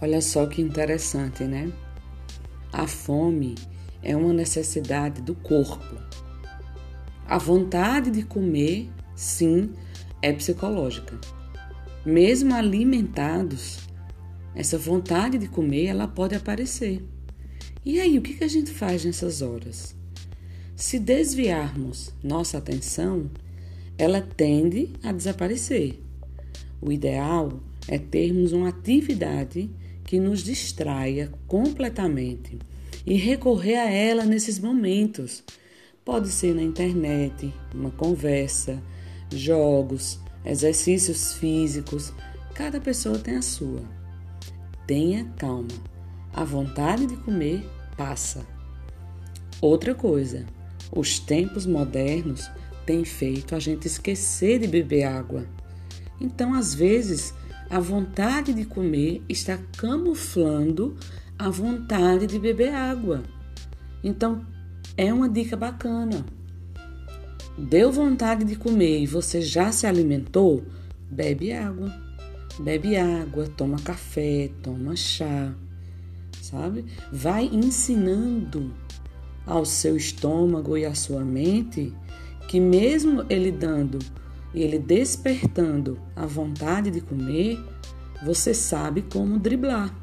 Olha só que interessante, né? A fome é uma necessidade do corpo. A vontade de comer, sim, é psicológica. Mesmo alimentados, essa vontade de comer ela pode aparecer. E aí, o que a gente faz nessas horas? Se desviarmos nossa atenção, ela tende a desaparecer. O ideal é termos uma atividade que nos distraia completamente e recorrer a ela nesses momentos. Pode ser na internet, uma conversa, jogos, exercícios físicos, cada pessoa tem a sua. Tenha calma. A vontade de comer passa. Outra coisa, os tempos modernos têm feito a gente esquecer de beber água. Então, às vezes, a vontade de comer está camuflando a vontade de beber água. Então, é uma dica bacana. Deu vontade de comer e você já se alimentou? Bebe água. Bebe água, toma café, toma chá, sabe? Vai ensinando ao seu estômago e à sua mente que mesmo ele dando e ele despertando a vontade de comer, você sabe como driblar.